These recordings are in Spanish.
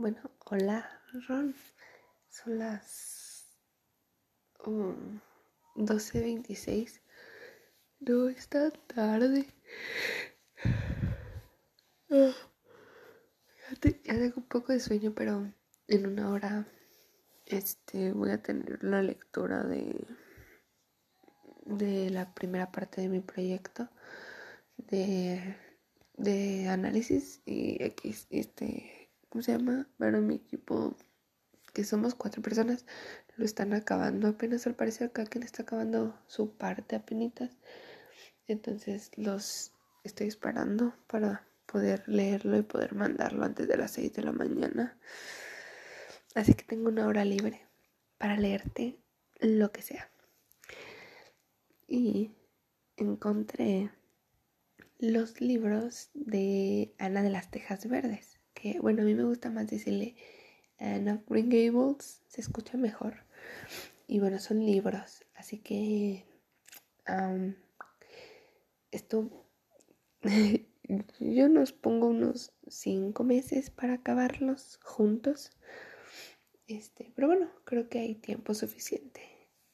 Bueno, hola Ron. Son las um, 12.26. No es tan tarde. Ah, ya, tengo un poco de sueño, pero en una hora este, voy a tener la lectura de, de la primera parte de mi proyecto de, de análisis y X, este ¿cómo se llama? Para mi equipo, que somos cuatro personas, lo están acabando apenas al parecer acá quien está acabando su parte a penitas. Entonces los estoy esperando para poder leerlo y poder mandarlo antes de las 6 de la mañana. Así que tengo una hora libre para leerte lo que sea. Y encontré los libros de Ana de las Tejas Verdes que, bueno, a mí me gusta más decirle Anne of Green Gables, se escucha mejor. Y bueno, son libros, así que esto yo nos pongo unos cinco meses para acabarlos juntos. Este, pero bueno, creo que hay tiempo suficiente.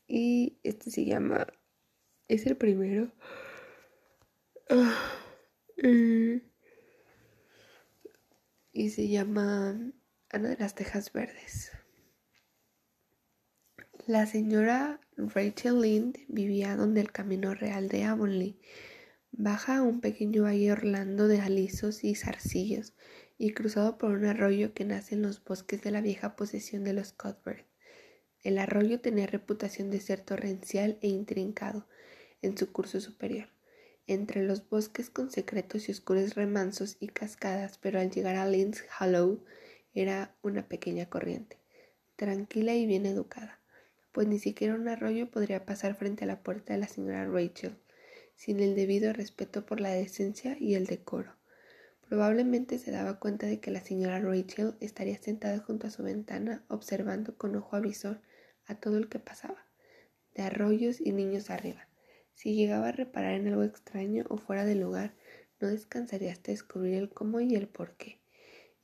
Y este se llama, es el primero. Ah, y se llama Ana de las Tejas Verdes. La señora Rachel Lind vivía donde el camino real de Avonlea baja a un pequeño valle Orlando de alisos y zarcillos y cruzado por un arroyo que nace en los bosques de la vieja posesión de los Cuthbert. El arroyo tenía reputación de ser torrencial e intrincado en su curso superior entre los bosques con secretos y oscuros remansos y cascadas, pero al llegar a Lynns Hollow era una pequeña corriente, tranquila y bien educada, pues ni siquiera un arroyo podría pasar frente a la puerta de la señora Rachel, sin el debido respeto por la decencia y el decoro. Probablemente se daba cuenta de que la señora Rachel estaría sentada junto a su ventana observando con ojo avisor a todo el que pasaba, de arroyos y niños arriba si llegaba a reparar en algo extraño o fuera de lugar, no descansaría hasta descubrir el cómo y el por qué.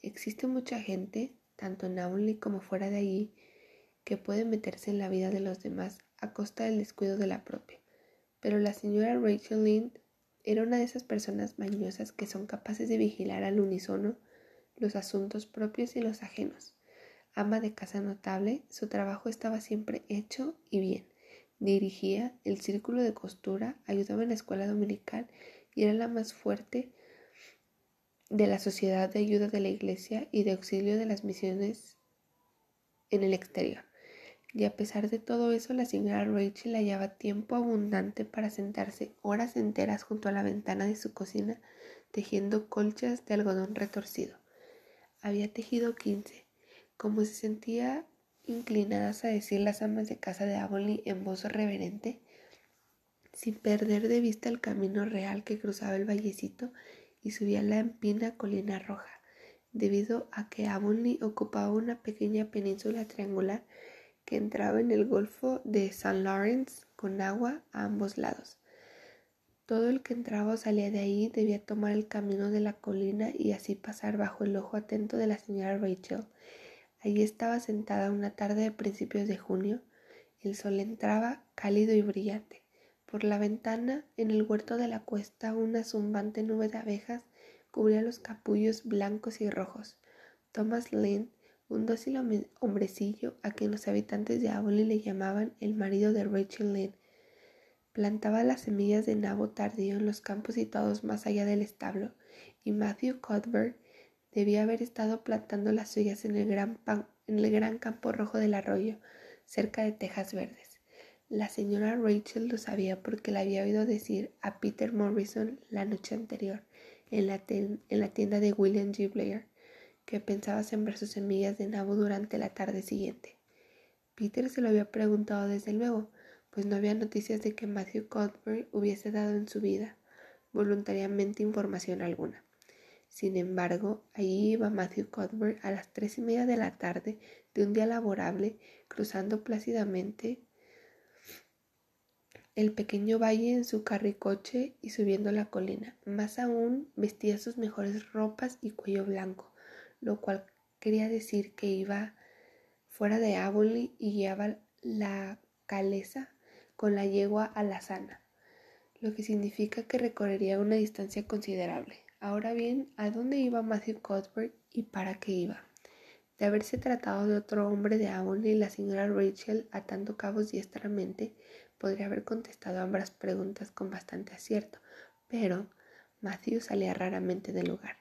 Existe mucha gente, tanto en Avonlea como fuera de allí, que puede meterse en la vida de los demás a costa del descuido de la propia. Pero la señora Rachel Lind era una de esas personas mañosas que son capaces de vigilar al unísono los asuntos propios y los ajenos. Ama de casa notable, su trabajo estaba siempre hecho y bien. Dirigía el círculo de costura, ayudaba en la escuela dominical y era la más fuerte de la sociedad de ayuda de la iglesia y de auxilio de las misiones en el exterior. Y a pesar de todo eso, la señora Rachel hallaba tiempo abundante para sentarse horas enteras junto a la ventana de su cocina tejiendo colchas de algodón retorcido. Había tejido quince. Como se sentía inclinadas a decir las amas de casa de Avonlea en voz reverente, sin perder de vista el camino real que cruzaba el vallecito y subía la empina colina roja, debido a que Avonlea ocupaba una pequeña península triangular que entraba en el golfo de St. Lawrence con agua a ambos lados. Todo el que entraba o salía de ahí debía tomar el camino de la colina y así pasar bajo el ojo atento de la señora Rachel, Allí estaba sentada una tarde de principios de junio. El sol entraba cálido y brillante. Por la ventana, en el huerto de la cuesta, una zumbante nube de abejas cubría los capullos blancos y rojos. Thomas Lynn, un dócil hombrecillo a quien los habitantes de Avonlea le llamaban el marido de Rachel Lynn, plantaba las semillas de nabo tardío en los campos situados más allá del establo, y Matthew Cuthbert Debía haber estado plantando las suyas en el gran, en el gran campo rojo del arroyo, cerca de tejas verdes. La señora Rachel lo sabía porque la había oído decir a Peter Morrison la noche anterior en la, en la tienda de William G. Blair que pensaba sembrar sus semillas de nabo durante la tarde siguiente. Peter se lo había preguntado desde luego, pues no había noticias de que Matthew Cuthbert hubiese dado en su vida voluntariamente información alguna. Sin embargo, allí iba Matthew Cuthbert a las tres y media de la tarde de un día laborable, cruzando plácidamente el pequeño valle en su carricoche y subiendo la colina. Más aún, vestía sus mejores ropas y cuello blanco, lo cual quería decir que iba fuera de Avonlea y guiaba la calesa con la yegua a la sana, lo que significa que recorrería una distancia considerable. Ahora bien, ¿a dónde iba Matthew Cuthbert y para qué iba? De haberse tratado de otro hombre de Avonlea, la señora Rachel, atando cabos diestramente, podría haber contestado ambas preguntas con bastante acierto, pero Matthew salía raramente del lugar,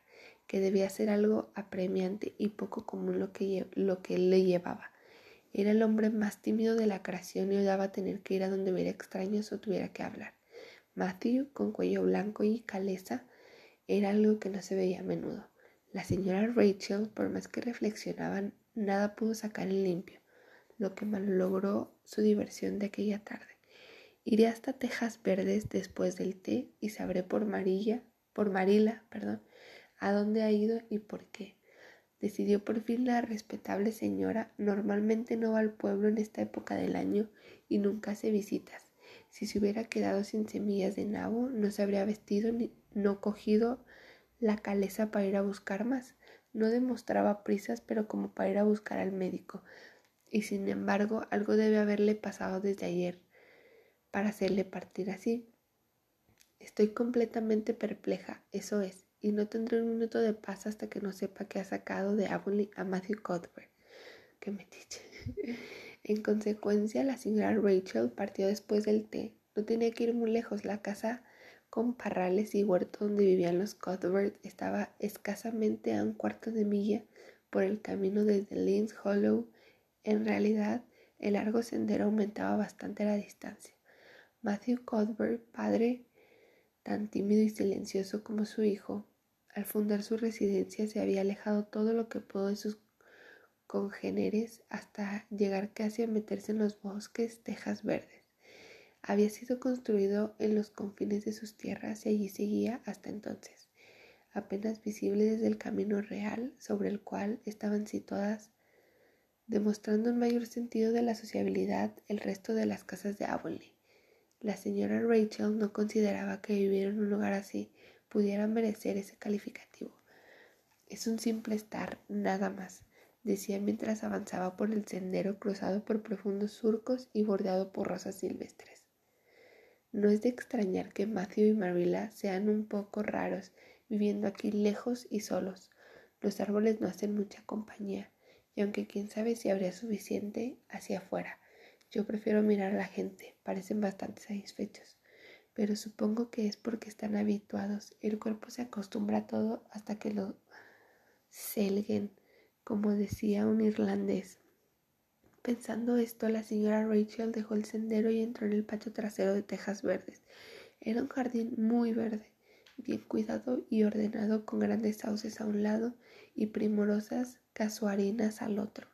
que debía ser algo apremiante y poco común lo que, lo que él le llevaba. Era el hombre más tímido de la creación y odiaba tener que ir a donde hubiera extraños o tuviera que hablar. Matthew, con cuello blanco y caleza, era algo que no se veía a menudo. La señora Rachel, por más que reflexionaban, nada pudo sacar en limpio, lo que malogró su diversión de aquella tarde. Iré hasta Tejas Verdes después del té y sabré por Marilla, por Marila, perdón, a dónde ha ido y por qué. Decidió por fin la respetable señora. Normalmente no va al pueblo en esta época del año y nunca hace visitas. Si se hubiera quedado sin semillas de nabo, no se habría vestido ni no cogido la caleza para ir a buscar más. No demostraba prisas, pero como para ir a buscar al médico. Y sin embargo, algo debe haberle pasado desde ayer para hacerle partir así. Estoy completamente perpleja, eso es, y no tendré un minuto de paz hasta que no sepa que ha sacado de Avonlea a Matthew Cuthbert. Que metiche. en consecuencia, la señora Rachel partió después del té. No tenía que ir muy lejos. La casa con parrales y huerto donde vivían los Cuthbert estaba escasamente a un cuarto de milla por el camino desde Lynns Hollow. En realidad, el largo sendero aumentaba bastante la distancia. Matthew Cuthbert, padre tan tímido y silencioso como su hijo, al fundar su residencia se había alejado todo lo que pudo de sus congéneres hasta llegar casi a meterse en los bosques tejas verdes. Había sido construido en los confines de sus tierras y allí seguía hasta entonces, apenas visible desde el camino real sobre el cual estaban situadas, demostrando un mayor sentido de la sociabilidad el resto de las casas de Avonlea. La señora Rachel no consideraba que vivir en un lugar así pudiera merecer ese calificativo. Es un simple estar, nada más, decía mientras avanzaba por el sendero cruzado por profundos surcos y bordeado por rosas silvestres. No es de extrañar que Matthew y Marilla sean un poco raros, viviendo aquí lejos y solos. Los árboles no hacen mucha compañía, y aunque quién sabe si habría suficiente hacia afuera, yo prefiero mirar a la gente, parecen bastante satisfechos. Pero supongo que es porque están habituados. El cuerpo se acostumbra a todo hasta que lo selguen, como decía un irlandés. Pensando esto, la señora Rachel dejó el sendero y entró en el patio trasero de tejas verdes. Era un jardín muy verde, bien cuidado y ordenado, con grandes sauces a un lado y primorosas casuarinas al otro.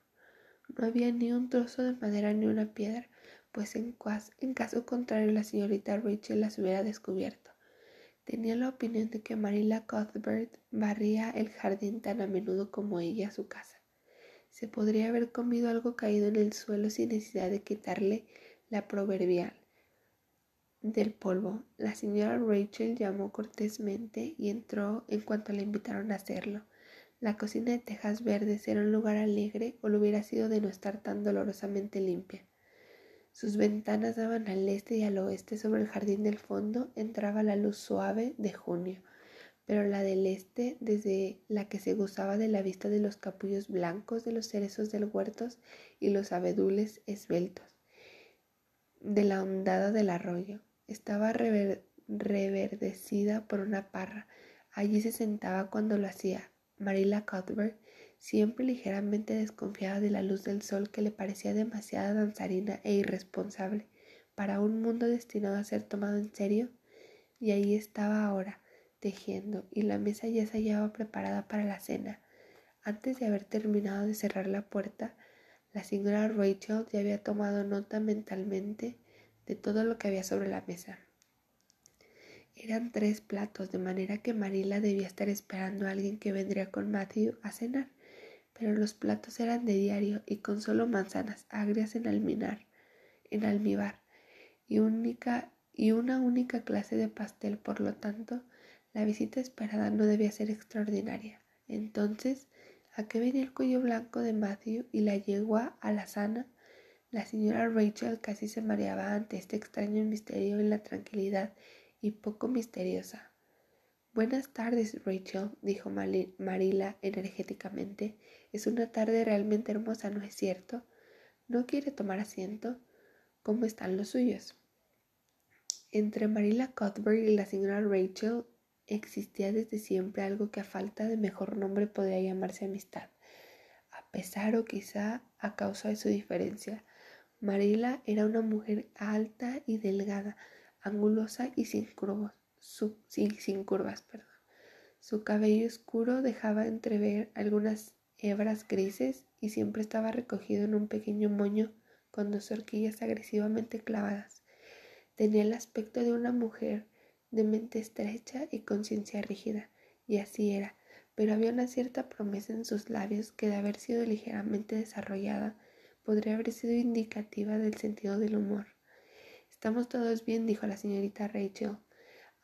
No había ni un trozo de madera ni una piedra, pues en, caso contrario la señorita Rachel las hubiera descubierto. Tenía la opinión de que Marilla Cuthbert barría el jardín tan a menudo como ella su casa. Se podría haber comido algo caído en el suelo sin necesidad de quitarle la proverbial del polvo. La señora Rachel llamó cortésmente y entró en cuanto le invitaron a hacerlo. La cocina de tejas verdes era un lugar alegre o lo hubiera sido de no estar tan dolorosamente limpia. Sus ventanas daban al este y al oeste. Sobre el jardín del fondo entraba la luz suave de junio, pero la del este, desde la que se gozaba de la vista de los capullos blancos de los cerezos del huerto y los abedules esbeltos, de la ondada del arroyo, estaba reverdecida por una parra. Allí se sentaba cuando lo hacía, Marilla Cuthbert, siempre ligeramente desconfiada de la luz del sol que le parecía demasiado danzarina e irresponsable para un mundo destinado a ser tomado en serio, y ahí estaba ahora, tejiendo, y la mesa ya se hallaba preparada para la cena. Antes de haber terminado de cerrar la puerta, la señora Rachel ya había tomado nota mentalmente de todo lo que había sobre la mesa. Eran tres platos, de manera que Marila debía estar esperando a alguien que vendría con Matthew a cenar, pero los platos eran de diario y con solo manzanas agrias en alminar, en almíbar, y, única, y una única clase de pastel, por lo tanto, la visita esperada no debía ser extraordinaria. Entonces, ¿A qué venía el cuello blanco de Matthew y la yegua alazana? La señora Rachel casi se mareaba ante este extraño misterio en la tranquilidad y poco misteriosa. Buenas tardes, Rachel, dijo Marila energéticamente. Es una tarde realmente hermosa, ¿no es cierto? ¿No quiere tomar asiento? ¿Cómo están los suyos? Entre Marilla Cuthbert y la señora Rachel existía desde siempre algo que a falta de mejor nombre podría llamarse amistad. A pesar o quizá a causa de su diferencia, Marilla era una mujer alta y delgada, angulosa y sin curvas. Sin curvas perdón. Su cabello oscuro dejaba entrever algunas hebras grises y siempre estaba recogido en un pequeño moño con dos horquillas agresivamente clavadas. Tenía el aspecto de una mujer de mente estrecha y conciencia rígida, y así era, pero había una cierta promesa en sus labios que de haber sido ligeramente desarrollada podría haber sido indicativa del sentido del humor. Estamos todos bien, dijo la señorita Rachel,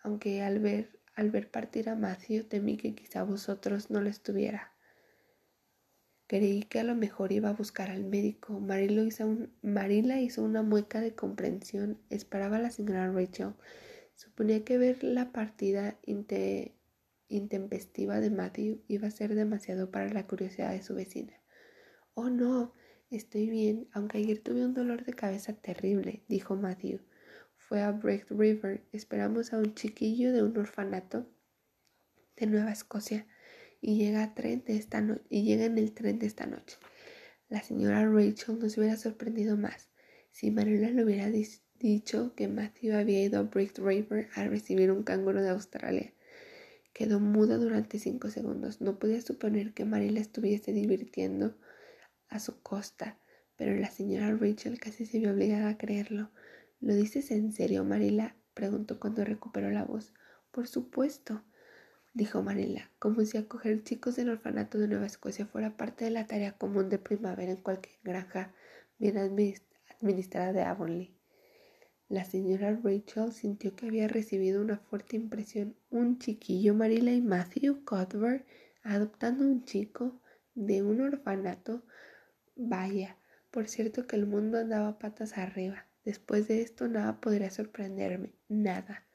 aunque al ver, al ver partir a Matthew temí que quizá vosotros no lo estuviera. Creí que a lo mejor iba a buscar al médico. Marila hizo, una mueca de comprensión. Esperaba a la señora Rachel. Suponía que ver la partida intempestiva de Matthew iba a ser demasiado para la curiosidad de su vecina. Oh, no, estoy bien, aunque ayer tuve un dolor de cabeza terrible, dijo Matthew. Fue a Break River. Esperamos a un chiquillo de un orfanato de Nueva Escocia y llega, tren de esta en el tren de esta noche. La señora Rachel nos hubiera sorprendido más si Marilla le hubiera dicho que Matthew había ido a Brick River a recibir un canguro de Australia. Quedó muda durante cinco segundos. No podía suponer que Marilla estuviese divirtiendo a su costa, pero la señora Rachel casi se vio obligada a creerlo. ¿Lo dices en serio, Marilla? preguntó cuando recuperó la voz. Por supuesto dijo Marilla, como si acoger chicos del orfanato de Nueva Escocia fuera parte de la tarea común de primavera en cualquier granja bien administrada de Avonlea. La señora Rachel sintió que había recibido una fuerte impresión. Un chiquillo, Marilla y Matthew Cuthbert, adoptando un chico de un orfanato. Vaya, por cierto que el mundo andaba patas arriba. Después de esto nada podría sorprenderme, nada.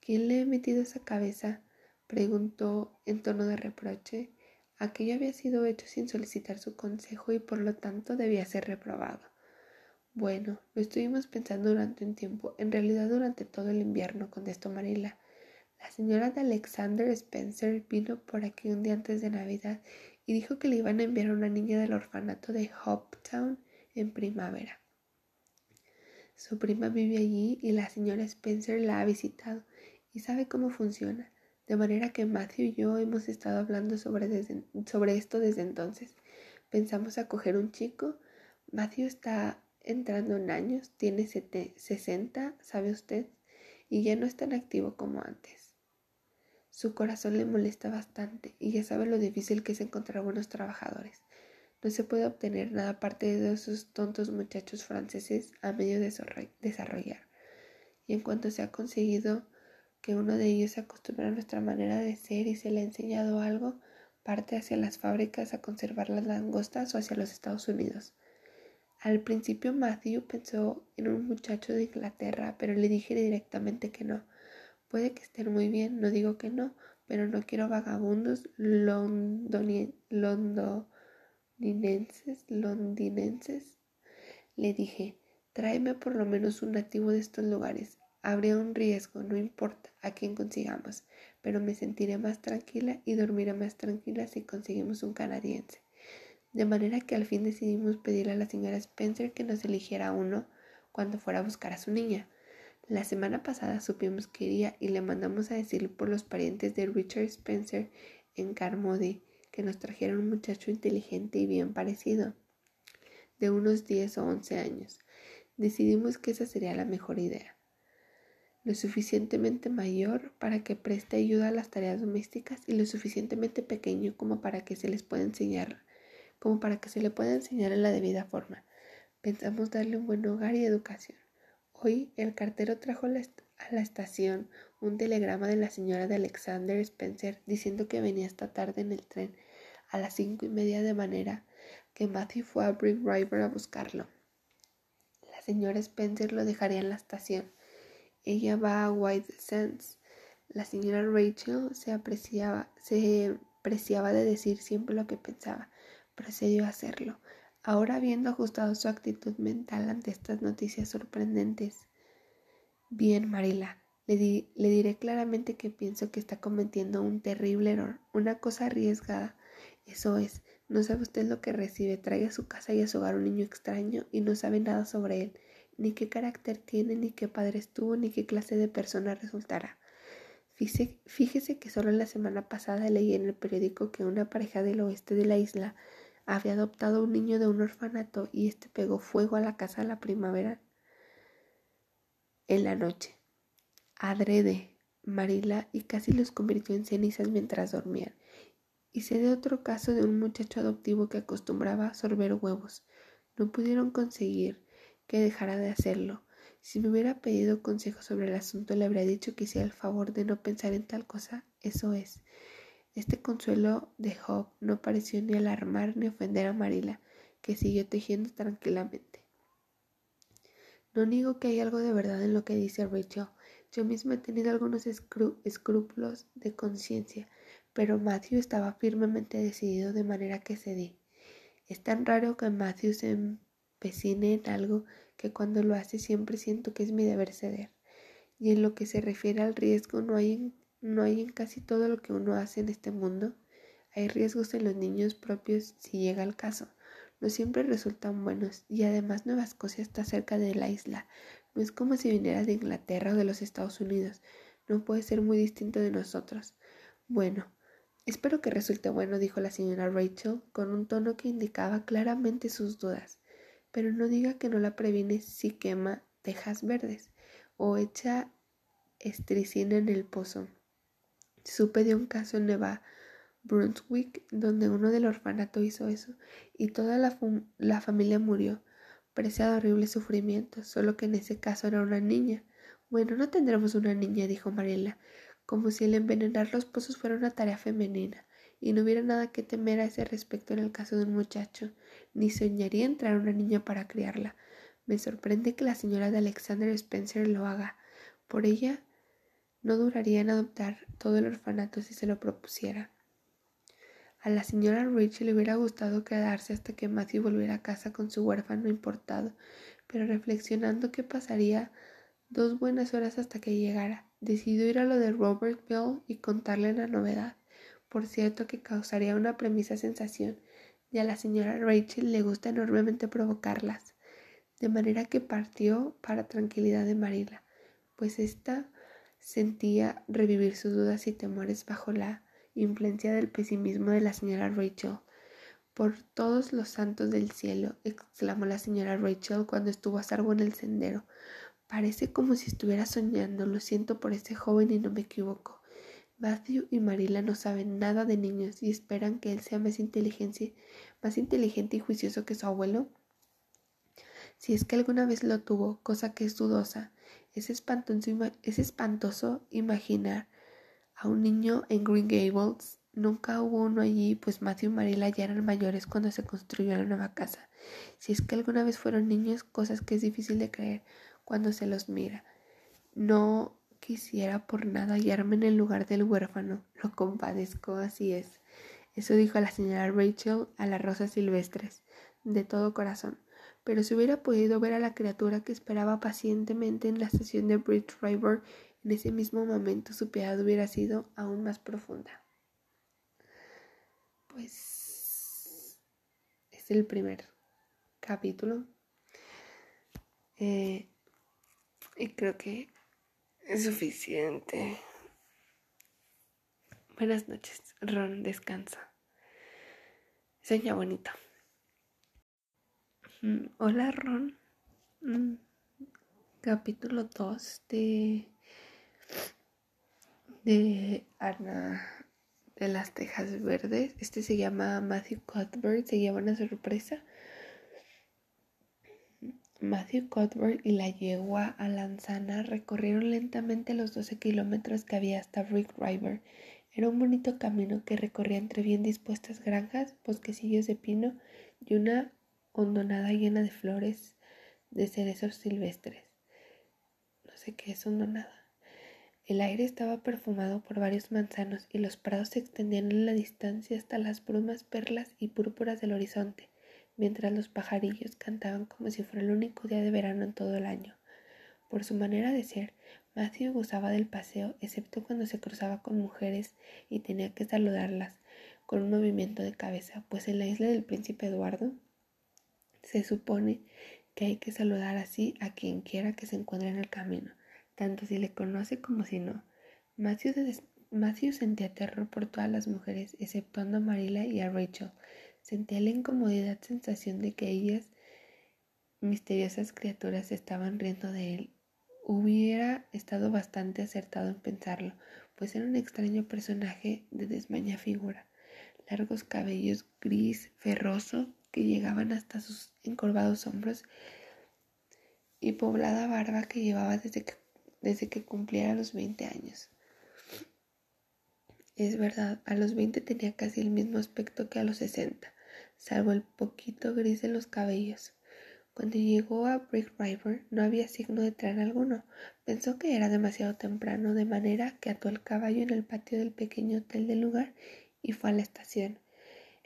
¿Quién le ha metido esa cabeza? preguntó en tono de reproche. Aquello había sido hecho sin solicitar su consejo y por lo tanto debía ser reprobado. Bueno, lo estuvimos pensando durante un tiempo, en realidad durante todo el invierno, contestó Marilla. La señora de Alexander Spencer vino por aquí un día antes de Navidad y dijo que le iban a enviar a una niña del orfanato de Hoptown en primavera. Su prima vive allí y la señora Spencer la ha visitado y sabe cómo funciona. De manera que Matthew y yo hemos estado hablando sobre, esto desde entonces. Pensamos acoger un chico. Matthew está entrando en años, tiene 60, ¿sabe usted? Y ya no es tan activo como antes. Su corazón le molesta bastante y ya sabe lo difícil que es encontrar buenos trabajadores. No se puede obtener nada aparte de esos tontos muchachos franceses a medio de desarrollar. Y en cuanto se ha conseguido que uno de ellos se acostumbra a nuestra manera de ser y se le ha enseñado algo, parte hacia las fábricas a conservar las langostas o hacia los Estados Unidos. Al principio Matthew pensó en un muchacho de Inglaterra, pero le dije directamente que no. Puede que estén muy bien, no digo que no, pero no quiero vagabundos londinenses, londinenses. Le dije, tráeme por lo menos un nativo de estos lugares. Habría un riesgo, no importa a quién consigamos, pero me sentiré más tranquila y dormiré más tranquila si conseguimos un canadiense. De manera que al fin decidimos pedirle a la señora Spencer que nos eligiera uno cuando fuera a buscar a su niña. La semana pasada supimos que iría y le mandamos a decir por los parientes de Richard Spencer en Carmody que nos trajeron un muchacho inteligente y bien parecido, de unos 10 o 11 años. Decidimos que esa sería la mejor idea lo suficientemente mayor para que preste ayuda a las tareas domésticas y lo suficientemente pequeño como para que se les pueda enseñar, como para que se le pueda enseñar en la debida forma. Pensamos darle un buen hogar y educación. Hoy el cartero trajo a la estación un telegrama de la señora de Alexander Spencer diciendo que venía esta tarde en el tren. A las cinco y media de manera que Matthew fue a Brick River a buscarlo. La señora Spencer lo dejaría en la estación. Ella va a White Sands. La señora Rachel se apreciaba, se preciaba de decir siempre lo que pensaba. Procedió a hacerlo. Ahora habiendo ajustado su actitud mental ante estas noticias sorprendentes. Bien, Marila, le, le, diré claramente que pienso que está cometiendo un terrible error, una cosa arriesgada. Eso es, no sabe usted lo que recibe, trae a su casa y a su hogar un niño extraño y no sabe nada sobre él, ni qué carácter tiene, ni qué padres tuvo, ni qué clase de persona resultará. Fíjese, que solo la semana pasada leí en el periódico que una pareja del oeste de la isla había adoptado un niño de un orfanato y este pegó fuego a la casa a la primavera en la noche. Adrede, Marila, y casi los convirtió en cenizas mientras dormían. Y sé de otro caso de un muchacho adoptivo que acostumbraba a sorber huevos. No pudieron conseguir que dejara de hacerlo. Si me hubiera pedido consejo sobre el asunto, le habría dicho que hiciera el favor de no pensar en tal cosa. Eso es. Este consuelo de Job no pareció ni alarmar ni ofender a Marila, que siguió tejiendo tranquilamente. No niego que hay algo de verdad en lo que dice Rachel. Yo misma he tenido algunos escrúpulos de conciencia, pero Matthew estaba firmemente decidido de manera que cedí. Es tan raro que Matthew se empecine en algo que cuando lo hace siempre siento que es mi deber ceder. Y en lo que se refiere al riesgo no hay no hay en casi todo lo que uno hace en este mundo. Hay riesgos en los niños propios si llega el caso. No siempre resultan buenos y además Nueva Escocia está cerca de la isla. No es como si viniera de Inglaterra o de los Estados Unidos. No puede ser muy distinto de nosotros. Bueno, Espero que resulte bueno, dijo la señora Rachel, con un tono que indicaba claramente sus dudas. Pero no diga que no la previne si quema tejas verdes o echa estricina en el pozo. Supe de un caso en Nueva Brunswick donde uno del orfanato hizo eso y toda la, familia murió. Parecía de horrible sufrimiento, solo que en ese caso era una niña. Bueno, no tendremos una niña, dijo Mariela como si el envenenar los pozos fuera una tarea femenina, y no hubiera nada que temer a ese respecto en el caso de un muchacho, ni soñaría entrar una niña para criarla. Me sorprende que la señora de Alexander Spencer lo haga. Por ella no duraría en adoptar todo el orfanato si se lo propusiera. A la señora Rachel le hubiera gustado quedarse hasta que Matthew volviera a casa con su huérfano importado, pero reflexionando que pasaría dos buenas horas hasta que llegara, decidió ir a lo de Robert Bell y contarle la novedad. Por cierto que causaría una premisa sensación, y a la señora Rachel le gusta enormemente provocarlas, de manera que partió para tranquilidad de Marila, pues ésta sentía revivir sus dudas y temores bajo la influencia del pesimismo de la señora Rachel. Por todos los santos del cielo, exclamó la señora Rachel cuando estuvo a salvo en el sendero. Parece como si estuviera soñando. Lo siento por ese joven y no me equivoco. Matthew y Marila no saben nada de niños y esperan que él sea más inteligente, más inteligente y juicioso que su abuelo. Si es que alguna vez lo tuvo, cosa que es dudosa, es espantoso, es espantoso imaginar a un niño en Green Gables. Nunca hubo uno allí, pues Matthew y Marila ya eran mayores cuando se construyó la nueva casa. Si es que alguna vez fueron niños, cosas que es difícil de creer, cuando se los mira. No quisiera por nada hallarme en el lugar del huérfano. Lo compadezco, así es. Eso dijo la señora Rachel a las rosas silvestres, de todo corazón. Pero si hubiera podido ver a la criatura que esperaba pacientemente en la estación de Bridge River, en ese mismo momento su piedad hubiera sido aún más profunda. Pues es el primer capítulo. Eh, y creo que es suficiente. Buenas noches, Ron, descansa. Seña bonito. Mm, hola, Ron. Mm, capítulo 2 de, de Ana de las Tejas Verdes. Este se llama Matthew Cuthbert, se llama una sorpresa. Matthew Cuthbert y la yegua Alanzana recorrieron lentamente los 12 kilómetros que había hasta Brick River Era un bonito camino que recorría entre bien dispuestas granjas, bosquecillos de pino y una hondonada llena de flores de cerezos silvestres. No sé qué es hondonada. El aire estaba perfumado por varios manzanos y los prados se extendían en la distancia hasta las brumas perlas y púrpuras del horizonte, mientras los pajarillos cantaban como si fuera el único día de verano en todo el año. Por su manera de ser, Matthew gozaba del paseo, excepto cuando se cruzaba con mujeres y tenía que saludarlas con un movimiento de cabeza, pues en la isla del príncipe Eduardo se supone que hay que saludar así a quien quiera que se encuentre en el camino, tanto si le conoce como si no. Matthew, sentía terror por todas las mujeres, exceptuando a Marilla y a Rachel. Sentía la incomodidad sensación de que ellas, misteriosas criaturas, estaban riendo de él Hubiera estado bastante acertado en pensarlo, pues era un extraño personaje de desmaña figura, largos cabellos gris ferroso que llegaban hasta sus encorvados hombros y poblada barba que llevaba desde que, desde que cumpliera los 20 años. Es verdad, a los 20 tenía casi el mismo aspecto que a los 60, salvo el poquito gris de los cabellos. Cuando llegó a Brick River no había signo de tren alguno. Pensó que era demasiado temprano, de manera que ató el caballo en el patio del pequeño hotel del lugar y fue a la estación.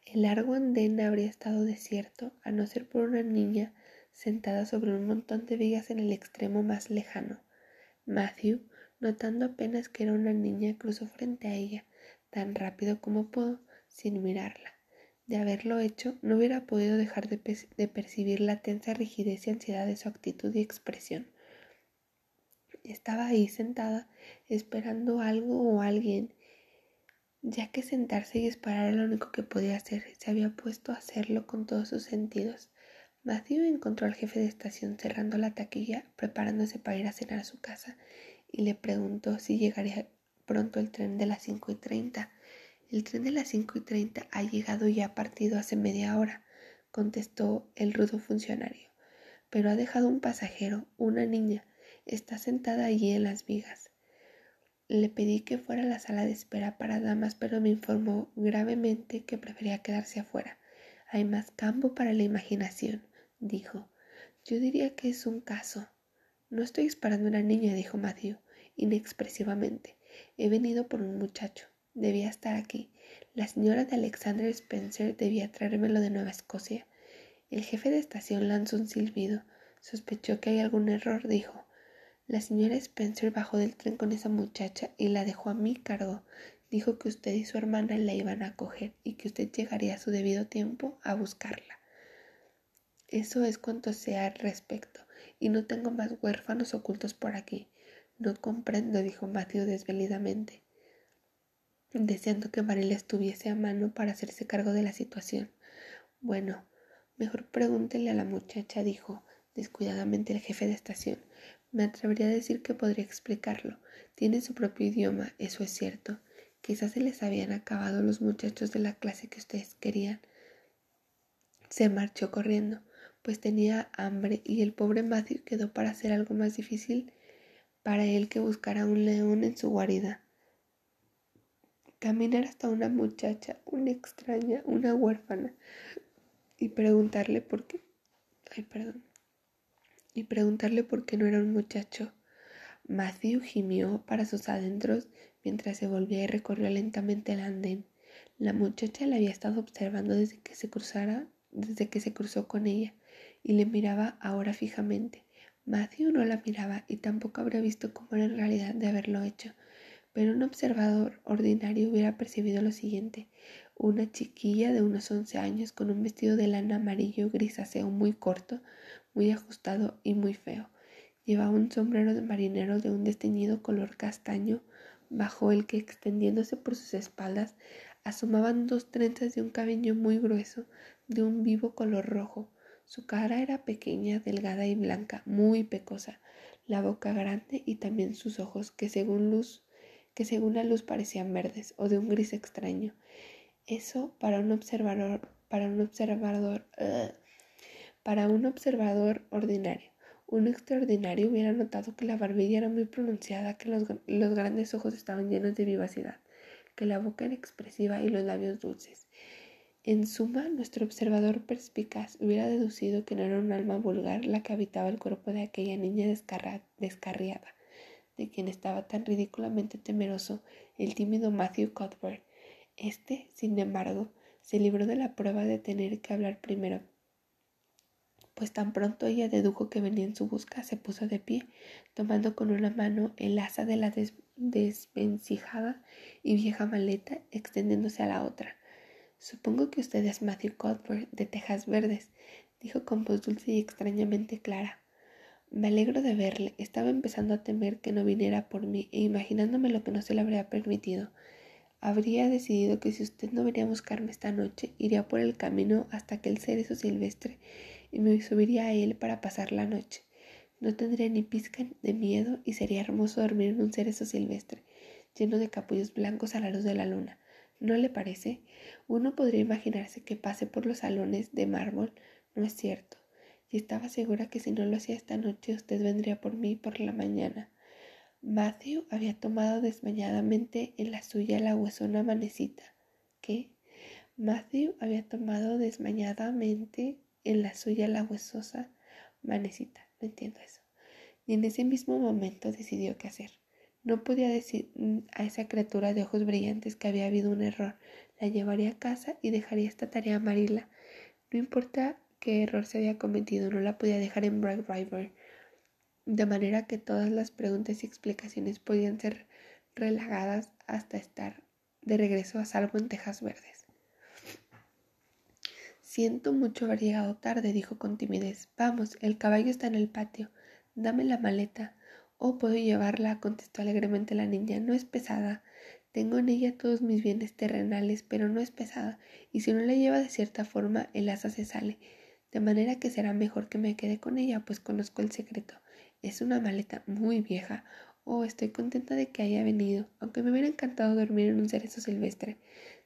El largo andén habría estado desierto, a no ser por una niña sentada sobre un montón de vigas en el extremo más lejano. Matthew, notando apenas que era una niña, cruzó frente a ella, tan rápido como pudo, sin mirarla. De haberlo hecho, no hubiera podido dejar de, percibir la tensa rigidez y ansiedad de su actitud y expresión. Estaba ahí sentada, esperando algo o alguien, ya que sentarse y esperar era lo único que podía hacer. Se había puesto a hacerlo con todos sus sentidos. Matthew encontró al jefe de estación cerrando la taquilla, preparándose para ir a cenar a su casa, y le preguntó si llegaría pronto el tren de las cinco y treinta. El tren de las cinco y treinta ha llegado y ha partido hace media hora, contestó el rudo funcionario. Pero ha dejado un pasajero, una niña. Está sentada allí en las vigas. Le pedí que fuera a la sala de espera para damas, pero me informó gravemente que prefería quedarse afuera. Hay más campo para la imaginación, dijo. Yo diría que es un caso. No estoy esperando a una niña, dijo Matthew, inexpresivamente. He venido por un muchacho. Debía estar aquí. La señora de Alexander Spencer debía traérmelo de Nueva Escocia. El jefe de estación lanzó un silbido. Sospechó que hay algún error, dijo. La señora Spencer bajó del tren con esa muchacha y la dejó a mi cargo. Dijo que usted y su hermana la iban a coger y que usted llegaría a su debido tiempo a buscarla. Eso es cuanto sé al respecto, y no tengo más huérfanos ocultos por aquí. No comprendo, dijo Matthew desvelidamente deseando que Marilla estuviese a mano para hacerse cargo de la situación. Bueno, mejor pregúntele a la muchacha, dijo descuidadamente el jefe de estación. Me atrevería a decir que podría explicarlo. Tiene su propio idioma, eso es cierto. Quizás se les habían acabado los muchachos de la clase que ustedes querían. Se marchó corriendo, pues tenía hambre y el pobre Matthew quedó para hacer algo más difícil para él que buscar a un león en su guarida. Caminar hasta una muchacha, una extraña, una huérfana, y preguntarle por qué. Ay, perdón. Y preguntarle por qué no era un muchacho. Matthew gimió para sus adentros mientras se volvía y recorrió lentamente el andén. La muchacha le había estado observando desde que se cruzara, desde que se cruzó con ella, y le miraba ahora fijamente. Matthew no la miraba y tampoco habría visto cómo era en realidad de haberlo hecho pero un observador ordinario hubiera percibido lo siguiente. Una chiquilla de unos once años con un vestido de lana amarillo grisáceo muy corto, muy ajustado y muy feo. Llevaba un sombrero de marinero de un desteñido color castaño, bajo el que, extendiéndose por sus espaldas, asomaban dos trenzas de un cabello muy grueso, de un vivo color rojo. Su cara era pequeña, delgada y blanca, muy pecosa, la boca grande y también sus ojos, que según luz que según la luz parecían verdes o de un gris extraño. Eso para un observador, para un observador, para un observador ordinario. Un extraordinario hubiera notado que la barbilla era muy pronunciada, que los, los grandes ojos estaban llenos de vivacidad, que la boca era expresiva y los labios dulces. En suma, nuestro observador perspicaz hubiera deducido que no era un alma vulgar la que habitaba el cuerpo de aquella niña descarriada, de quien estaba tan ridículamente temeroso el tímido Matthew Cuthbert. Este, sin embargo, se libró de la prueba de tener que hablar primero pues tan pronto ella dedujo que venía en su busca, se puso de pie, tomando con una mano el asa de la desvencijada y vieja maleta, extendiéndose a la otra. Supongo que usted es Matthew Cuthbert, de Tejas Verdes, dijo con voz dulce y extrañamente clara. Me alegro de verle. Estaba empezando a temer que no viniera por mí e imaginándome lo que no se le habría permitido. Habría decidido que si usted no venía a buscarme esta noche, iría por el camino hasta aquel cerezo silvestre y me subiría a él para pasar la noche. No tendría ni pizca de miedo y sería hermoso dormir en un cerezo silvestre, lleno de capullos blancos a la luz de la luna. ¿No le parece? Uno podría imaginarse que pase por los salones de mármol. No es cierto. Y estaba segura que si no lo hacía esta noche usted vendría por mí por la mañana. Matthew había tomado desmañadamente en la suya la huesona manecita. ¿Qué? Matthew había tomado desmañadamente en la suya la huesosa manecita. No entiendo eso. Y en ese mismo momento decidió qué hacer. No podía decir mm, a esa criatura de ojos brillantes que había habido un error. La llevaría a casa y dejaría esta tarea a Marila. No importa qué error se había cometido, no la podía dejar en Bright River. De manera que todas las preguntas y explicaciones podían ser relagadas hasta estar de regreso a salvo en Tejas Verdes. Siento mucho haber llegado tarde, dijo con timidez. Vamos, el caballo está en el patio. Dame la maleta. Oh, puedo llevarla, contestó alegremente la niña. No es pesada. Tengo en ella todos mis bienes terrenales, pero no es pesada, y si no la lleva de cierta forma, el asa se sale. De manera que será mejor que me quede con ella, pues conozco el secreto. Es una maleta muy vieja. Oh, estoy contenta de que haya venido, aunque me hubiera encantado dormir en un cerezo silvestre.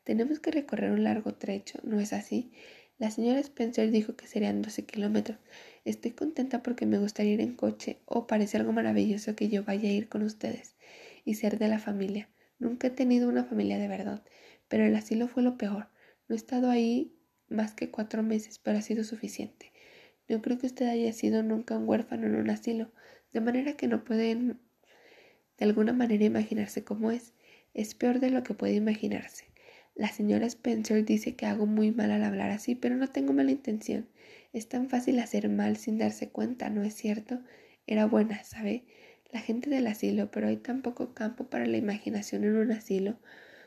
Tenemos que recorrer un largo trecho, ¿no es así? La señora Spencer dijo que serían 12 kilómetros. Estoy contenta porque me gustaría ir en coche o parece algo maravilloso que yo vaya a ir con ustedes y ser de la familia. Nunca he tenido una familia de verdad, pero el asilo fue lo peor. No he estado ahí más que cuatro meses, pero ha sido suficiente. No creo que usted haya sido nunca un huérfano en un asilo, de manera que no pueden de alguna manera imaginarse cómo es. Es peor de lo que puede imaginarse. La señora Spencer dice que hago muy mal al hablar así, pero no tengo mala intención. Es tan fácil hacer mal sin darse cuenta, ¿no es cierto? Era buena, ¿sabe? La gente del asilo, pero hay tan poco campo para la imaginación en un asilo.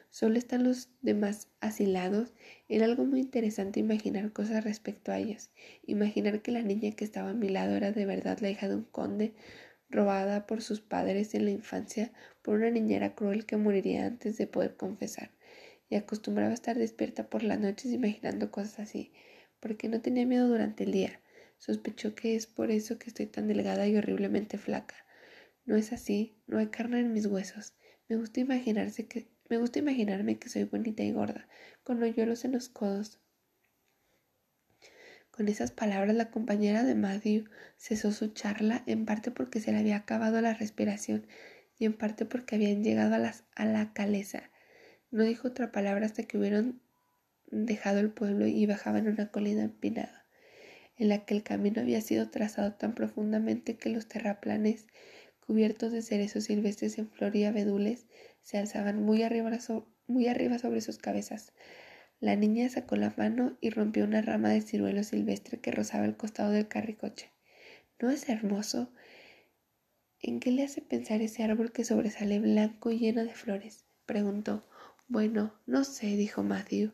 Solo están los demás asilados. Era algo muy interesante imaginar cosas respecto a ellos. Imaginar que la niña que estaba a mi lado era de verdad la hija de un conde, robada por sus padres en la infancia por una niñera cruel que moriría antes de poder confesar y acostumbraba a estar despierta por las noches imaginando cosas así, porque no tenía miedo durante el día. Sospechó que es por eso que estoy tan delgada y horriblemente flaca. No es así, no hay carne en mis huesos. Me gusta imaginarse que me gusta imaginarme que soy bonita y gorda, con hoyuelos en los codos. Con esas palabras la compañera de Matthew cesó su charla, en parte porque se le había acabado la respiración y en parte porque habían llegado a, a la caleza no dijo otra palabra hasta que hubieron dejado el pueblo y bajaban una colina empinada, en la que el camino había sido trazado tan profundamente que los terraplanes, cubiertos de cerezos silvestres en flor y abedules, se alzaban muy arriba, sobre sus cabezas. La niña sacó la mano y rompió una rama de ciruelo silvestre que rozaba el costado del carricoche. ¿No es hermoso? ¿En qué le hace pensar ese árbol que sobresale blanco y lleno de flores? preguntó. Bueno, no sé, dijo Matthew.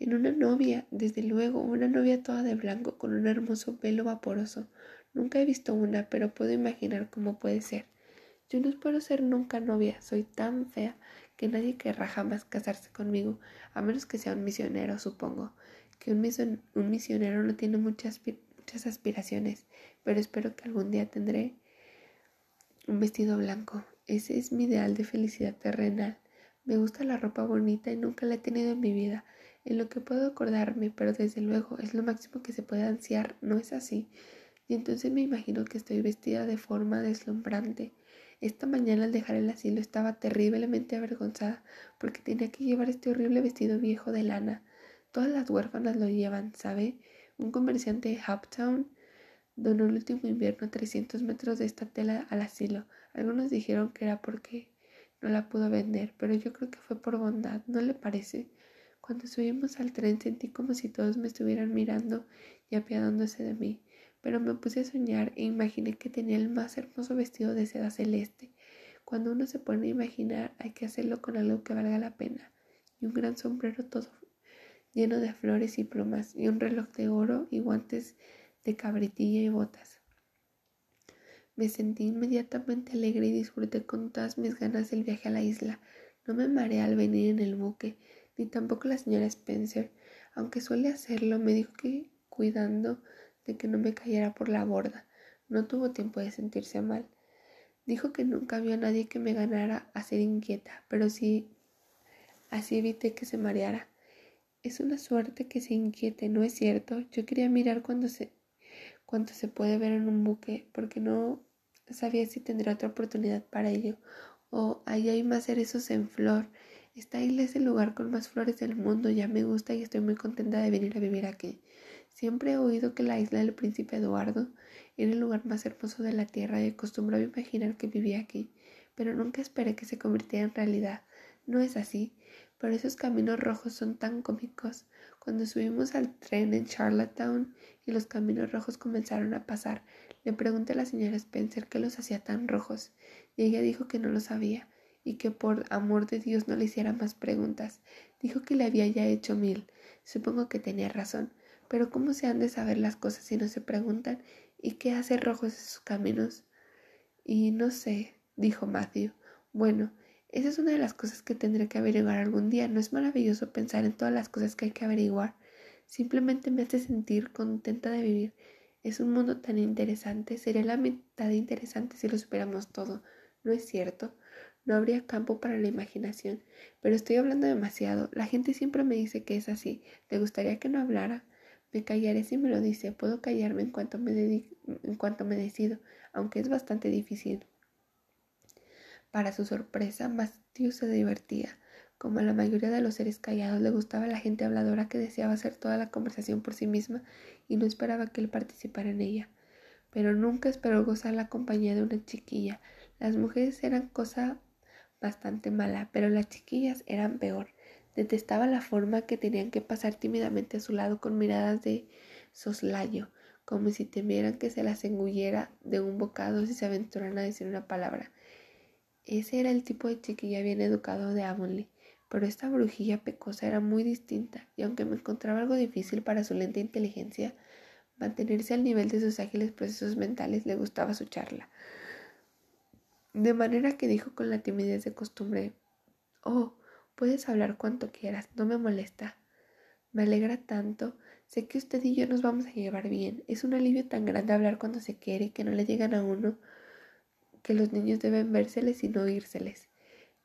En una novia, desde luego, una novia toda de blanco con un hermoso pelo vaporoso. Nunca he visto una, pero puedo imaginar cómo puede ser. Yo no espero ser nunca novia, soy tan fea que nadie querrá jamás casarse conmigo, a menos que sea un misionero, supongo. Que un, un misionero no tiene muchas, muchas aspiraciones, pero espero que algún día tendré un vestido blanco. Ese es mi ideal de felicidad terrenal. Me gusta la ropa bonita y nunca la he tenido en mi vida, en lo que puedo acordarme, pero desde luego es lo máximo que se puede ansiar, ¿no es así? Y entonces me imagino que estoy vestida de forma deslumbrante. Esta mañana al dejar el asilo estaba terriblemente avergonzada porque tenía que llevar este horrible vestido viejo de lana. Todas las huérfanas lo llevan, ¿sabe? Un comerciante de Hoptown donó el último invierno 300 metros de esta tela al asilo. Algunos dijeron que era porque no la pudo vender, pero yo creo que fue por bondad, ¿no le parece? Cuando subimos al tren sentí como si todos me estuvieran mirando y apiadándose de mí, pero me puse a soñar e imaginé que tenía el más hermoso vestido de seda celeste. Cuando uno se pone a imaginar hay que hacerlo con algo que valga la pena, y un gran sombrero todo lleno de flores y plumas, y un reloj de oro y guantes de cabritilla y botas. Me sentí inmediatamente alegre y disfruté con todas mis ganas el viaje a la isla. No me mareé al venir en el buque, ni tampoco la señora Spencer, aunque suele hacerlo, me dijo que cuidando de que no me cayera por la borda. No tuvo tiempo de sentirse mal. Dijo que nunca vio a nadie que me ganara a ser inquieta, pero sí así evité que se mareara. Es una suerte que se inquiete, ¿no es cierto? Yo quería mirar cuando se, cuánto se puede ver en un buque, porque no sabía si tendría otra oportunidad para ello. O ahí hay más cerezos en flor esta isla es el lugar con más flores del mundo, ya me gusta y estoy muy contenta de venir a vivir aquí. Siempre he oído que la isla del príncipe Eduardo era el lugar más hermoso de la tierra y acostumbraba a imaginar que vivía aquí, pero nunca esperé que se convirtiera en realidad. No es así, pero esos caminos rojos son tan cómicos. Cuando subimos al tren en Charlottetown y los caminos rojos comenzaron a pasar, le pregunté a la señora Spencer qué los hacía tan rojos, y ella dijo que no lo sabía y que por amor de Dios no le hiciera más preguntas. Dijo que le había ya hecho mil. Supongo que tenía razón. Pero ¿cómo se han de saber las cosas si no se preguntan? ¿Y qué hace rojos esos caminos? Y no sé, dijo Matthew. Bueno, esa es una de las cosas que tendré que averiguar algún día. ¿No es maravilloso pensar en todas las cosas que hay que averiguar? Simplemente me hace sentir contenta de vivir. Es un mundo tan interesante. Sería la mitad interesante si lo superamos todo. ¿No es cierto? No habría campo para la imaginación. Pero estoy hablando demasiado. La gente siempre me dice que es así. ¿Te gustaría que no hablara? Me callaré si me lo dice. Puedo callarme en cuanto me, en cuanto me decido, aunque es bastante difícil. Para su sorpresa, Matthew se divertía. Como a la mayoría de los seres callados, le gustaba la gente habladora que deseaba hacer toda la conversación por sí misma y no esperaba que él participara en ella. Pero nunca esperó gozar la compañía de una chiquilla. Las mujeres eran cosa bastante mala, pero las chiquillas eran peor. Detestaba la forma que tenían que pasar tímidamente a su lado con miradas de soslayo, como si temieran que se las engullera de un bocado si se aventuran a decir una palabra. Ese era el tipo de chiquilla bien educado de Avonlea, pero esta brujilla pecosa era muy distinta, y aunque me encontraba algo difícil para su lenta inteligencia, mantenerse al nivel de sus ágiles procesos mentales le gustaba su charla. De manera que dijo con la timidez de costumbre, Oh, puedes hablar cuanto quieras, no me molesta. Me alegra tanto, sé que usted y yo nos vamos a llevar bien. Es un alivio tan grande hablar cuando se quiere que no le llegan a uno que los niños deben vérseles y no oírseles.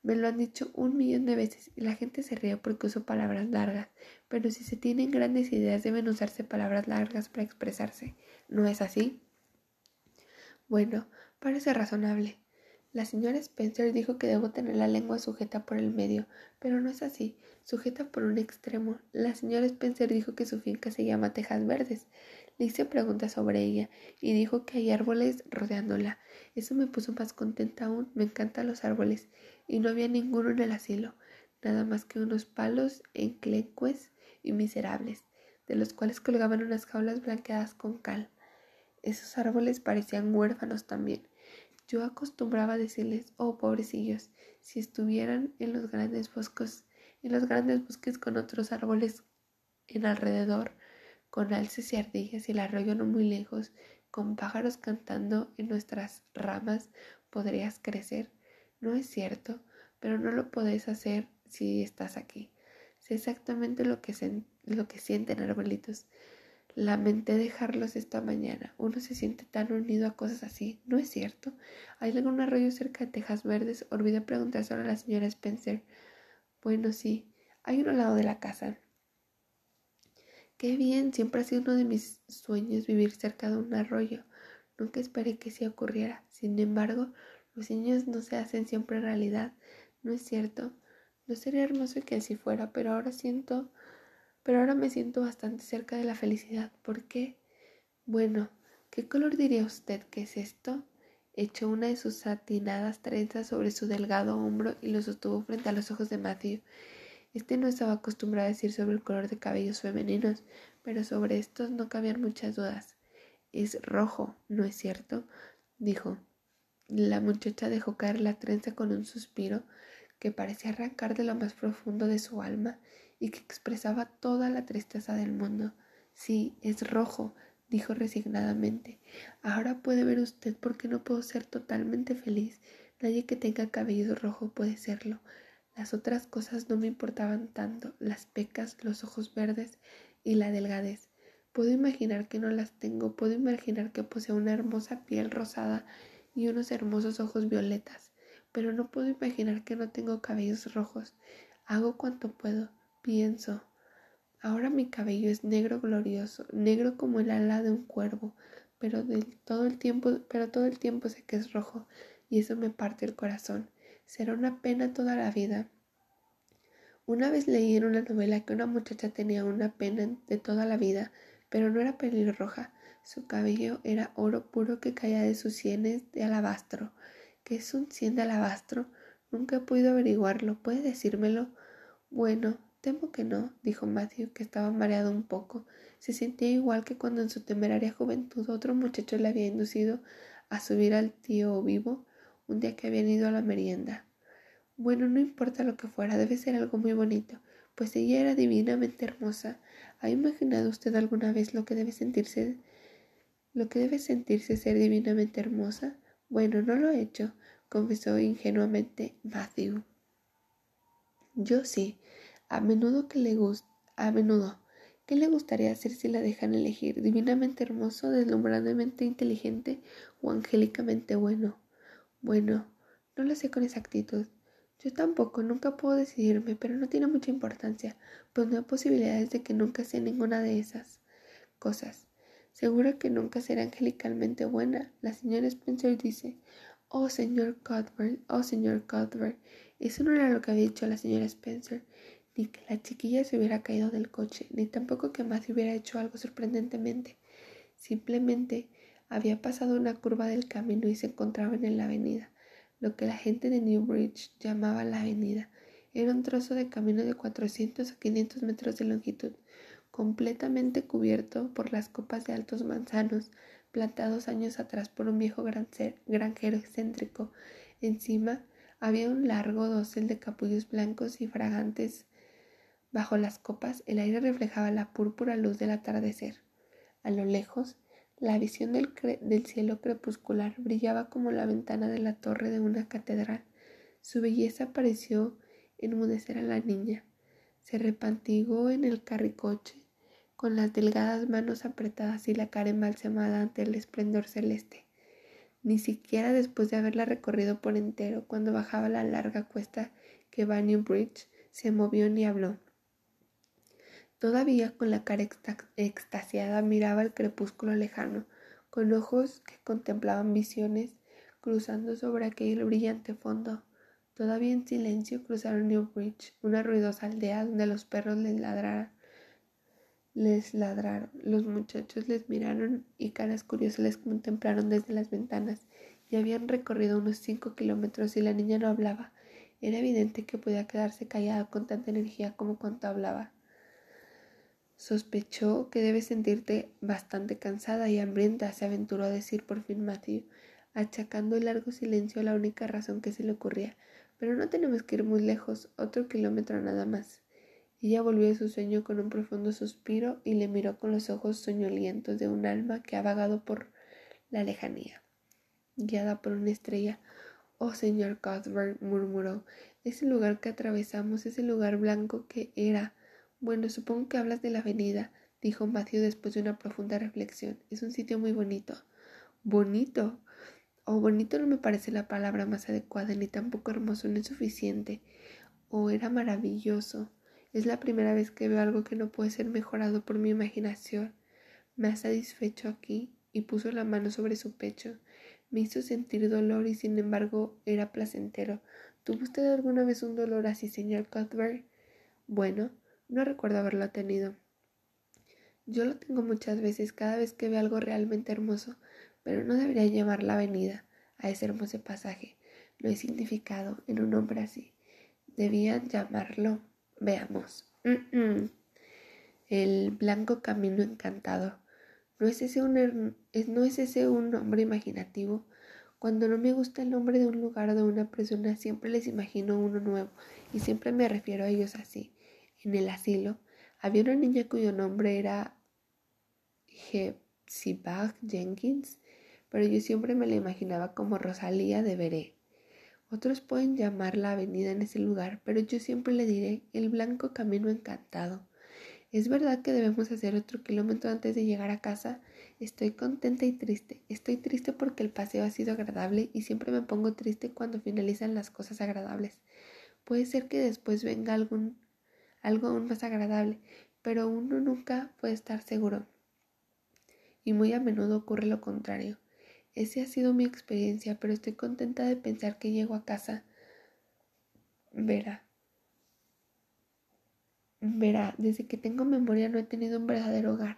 Me lo han dicho un millón de veces y la gente se ríe porque uso palabras largas, pero si se tienen grandes ideas deben usarse palabras largas para expresarse. ¿No es así? Bueno, parece razonable. La señora Spencer dijo que debo tener la lengua sujeta por el medio, pero no es así, sujeta por un extremo. La señora Spencer dijo que su finca se llama Tejas Verdes. Le hice preguntas sobre ella y dijo que hay árboles rodeándola. Eso me puso más contenta aún. Me encantan los árboles y no había ninguno en el asilo, nada más que unos palos enclenques y miserables, de los cuales colgaban unas jaulas blanqueadas con cal. Esos árboles parecían huérfanos también yo acostumbraba decirles, oh pobrecillos, si estuvieran en los grandes bosques, en los grandes bosques con otros árboles en alrededor, con alces y ardillas y el arroyo no muy lejos, con pájaros cantando en nuestras ramas, podrías crecer. No es cierto, pero no lo podés hacer si estás aquí. Sé exactamente lo que, lo que sienten arbolitos. Lamenté dejarlos esta mañana. Uno se siente tan unido a cosas así, ¿no es cierto? ¿Hay algún arroyo cerca de Tejas Verdes? Olvidé preguntar a la señora Spencer. Bueno, sí, hay uno al lado de la casa. Qué bien, siempre ha sido uno de mis sueños vivir cerca de un arroyo. Nunca esperé que se ocurriera. Sin embargo, Los sueños no se hacen siempre realidad, ¿no es cierto? No sería hermoso que así fuera, pero ahora siento, pero ahora me siento bastante cerca de la felicidad. ¿Por qué? Bueno, ¿qué color diría usted que es esto? Echó una de sus satinadas trenzas sobre su delgado hombro y lo sostuvo frente a los ojos de Matthew. Este no estaba acostumbrado a decir sobre el color de cabellos femeninos, pero sobre estos no cabían muchas dudas. Es rojo, ¿no es cierto? dijo. La muchacha dejó caer la trenza con un suspiro que parecía arrancar de lo más profundo de su alma y que expresaba toda la tristeza del mundo. Sí, es rojo, dijo resignadamente. Ahora puede ver usted por qué no puedo ser totalmente feliz. Nadie que tenga cabello rojo puede serlo. Las otras cosas no me importaban tanto, las pecas, los ojos verdes y la delgadez. Puedo imaginar que no las tengo, puedo imaginar que poseo una hermosa piel rosada y unos hermosos ojos violetas, pero no puedo imaginar que no tengo cabellos rojos. Hago cuanto puedo, pienso, Ahora mi cabello es negro glorioso, negro como el ala de un cuervo, pero todo el tiempo, sé que es rojo, y eso me parte el corazón. Será una pena toda la vida. Una vez leí en una novela que una muchacha tenía una pena de toda la vida, pero no era pelirroja. Su cabello era oro puro que caía de sus sienes de alabastro. ¿Qué es un cien de alabastro? Nunca he podido averiguarlo. ¿Puede decírmelo? Bueno, Temo que no, dijo Matthew, que estaba mareado un poco. Se sentía igual que cuando en su temeraria juventud otro muchacho le había inducido a subir al tío vivo un día que habían ido a la merienda. Bueno, no importa lo que fuera, debe ser algo muy bonito, pues ella era divinamente hermosa. ¿Ha imaginado usted alguna vez lo que debe sentirse lo que debe sentirse ser divinamente hermosa? Bueno, no lo he hecho, confesó ingenuamente Matthew. Yo sí, a menudo que le gusta, a menudo, ¿qué le gustaría hacer si la dejan elegir? ¿Divinamente hermoso, deslumbrantemente inteligente o angélicamente bueno? Bueno, no lo sé con exactitud. Yo tampoco, nunca puedo decidirme, pero no tiene mucha importancia, pues no hay posibilidades de que nunca sea ninguna de esas cosas. Seguro que nunca será angelicalmente buena. La señora Spencer dice, Oh, señor Cuthbert, oh, señor Cuthbert. Eso no era lo que había dicho la señora Spencer ni que la chiquilla se hubiera caído del coche, ni tampoco que Matthew hubiera hecho algo sorprendentemente. Simplemente había pasado una curva del camino y se encontraba en la avenida, lo que la gente de Newbridge llamaba la avenida. Era un trozo de camino de 400 a 500 metros de longitud, completamente cubierto por las copas de altos manzanos, plantados años atrás por un viejo granjero excéntrico. Encima había un largo dosel de capullos blancos y fragantes Bajo las copas el aire reflejaba la púrpura luz del atardecer. A lo lejos, la visión del, cielo crepuscular brillaba como la ventana de la torre de una catedral. Su belleza pareció enmudecer a la niña. Se repantigó en el carricoche, con las delgadas manos apretadas y la cara embalsamada ante el esplendor celeste. Ni siquiera después de haberla recorrido por entero, cuando bajaba la larga cuesta que va a Bridge, se movió ni habló. Todavía con la cara extasiada miraba el crepúsculo lejano, con ojos que contemplaban visiones cruzando sobre aquel brillante fondo. Todavía en silencio cruzaron Newbridge, una ruidosa aldea donde los perros les ladraron. Les ladraron. Los muchachos les miraron y caras curiosas les contemplaron desde las ventanas. Ya habían recorrido unos cinco kilómetros y la niña no hablaba. Era evidente que podía quedarse callada con tanta energía como cuanto hablaba. Sospechó que debes sentirte bastante cansada y hambrienta, se aventuró a decir por fin Matthew, achacando el largo silencio a la única razón que se le ocurría. Pero no tenemos que ir muy lejos, otro kilómetro nada más. Ella volvió a su sueño con un profundo suspiro y le miró con los ojos soñolientos de un alma que ha vagado por la lejanía. Guiada por una estrella, Oh señor Cuthbert, murmuró, ese lugar que atravesamos, ese lugar blanco que era, bueno, supongo que hablas de la avenida, dijo Matthew después de una profunda reflexión. Es un sitio muy bonito. ¿Bonito? Oh, bonito no me parece la palabra más adecuada, ni tampoco hermoso no es suficiente. Oh, era maravilloso. Es la primera vez que veo algo que no puede ser mejorado por mi imaginación. Me ha satisfecho aquí y puso la mano sobre su pecho. Me hizo sentir dolor y sin embargo era placentero. ¿Tuvo usted alguna vez un dolor así, señor Cuthbert? Bueno, no recuerdo haberlo tenido. Yo lo tengo muchas veces cada vez que veo algo realmente hermoso, pero no debería llamar la avenida a ese hermoso pasaje. No hay significado en un hombre así. Debían llamarlo. Veamos. El blanco camino encantado. ¿No es, ese un, ¿No es ese un nombre imaginativo? Cuando no me gusta el nombre de un lugar o de una persona, siempre les imagino uno nuevo y siempre me refiero a ellos así. En el asilo había una niña cuyo nombre era Hepzibah Jenkins, pero yo siempre me la imaginaba como Rosalía de Veré. Otros pueden llamar la avenida en ese lugar, pero yo siempre le diré el blanco camino encantado. Es verdad que debemos hacer otro kilómetro antes de llegar a casa. Estoy contenta y triste. Estoy triste porque el paseo ha sido agradable y siempre me pongo triste cuando finalizan las cosas agradables. Puede ser que después venga algo aún más agradable, pero uno nunca puede estar seguro. Y muy a menudo ocurre lo contrario. Esa ha sido mi experiencia, pero estoy contenta de pensar que llego a casa. Verá. Verá, desde que tengo memoria no he tenido un verdadero hogar.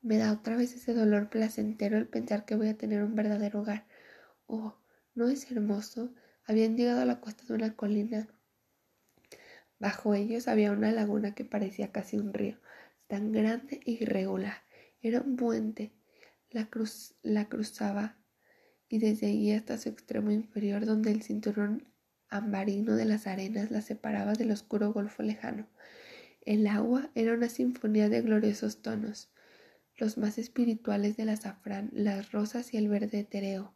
Me da otra vez ese dolor placentero el pensar que voy a tener un verdadero hogar. Oh, ¿no es hermoso? Habían llegado a la costa de una colina. Bajo ellos había una laguna que parecía casi un río, tan grande e irregular. Era un puente. La, cruz, la cruzaba y desde allí hasta su extremo inferior donde el cinturón ambarino de las arenas la separaba del oscuro golfo lejano. El agua era una sinfonía de gloriosos tonos, los más espirituales del azafrán, las rosas y el verde etéreo,